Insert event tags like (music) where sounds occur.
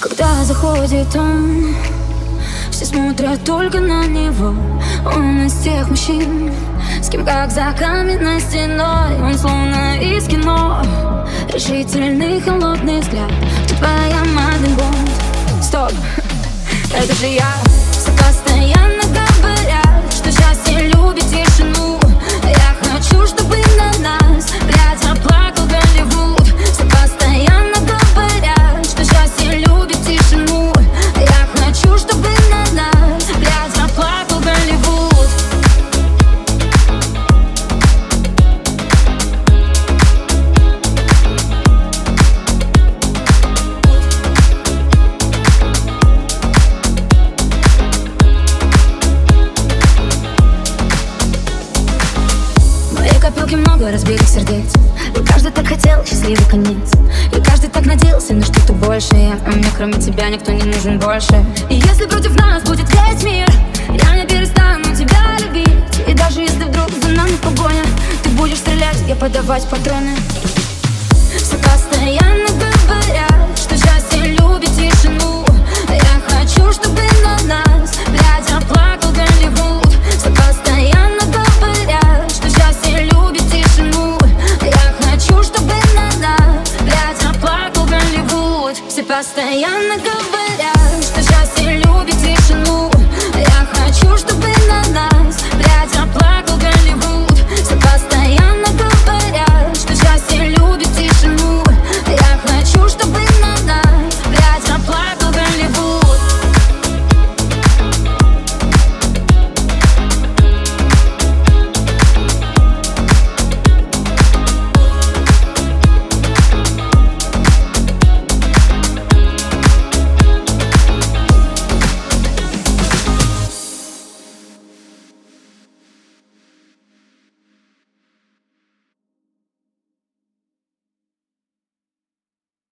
Когда заходит он Все смотрят только на него. Он из тех мужчин С кем как за каменной стеной. Он словно из кино Решительный холодный взгляд. Ты твоя Мадлен Бонд Стоп, (laughs) это же я много разбитых сердец. И каждый так хотел счастливый конец. И каждый так надеялся на что-то большее. А мне кроме тебя никто не нужен больше. И если против нас будет весь мир Я не перестану тебя любить. И даже если вдруг за нами погоня Ты будешь стрелять, я подавать патроны. Все постоянно говорят Что счастье постоянно говорят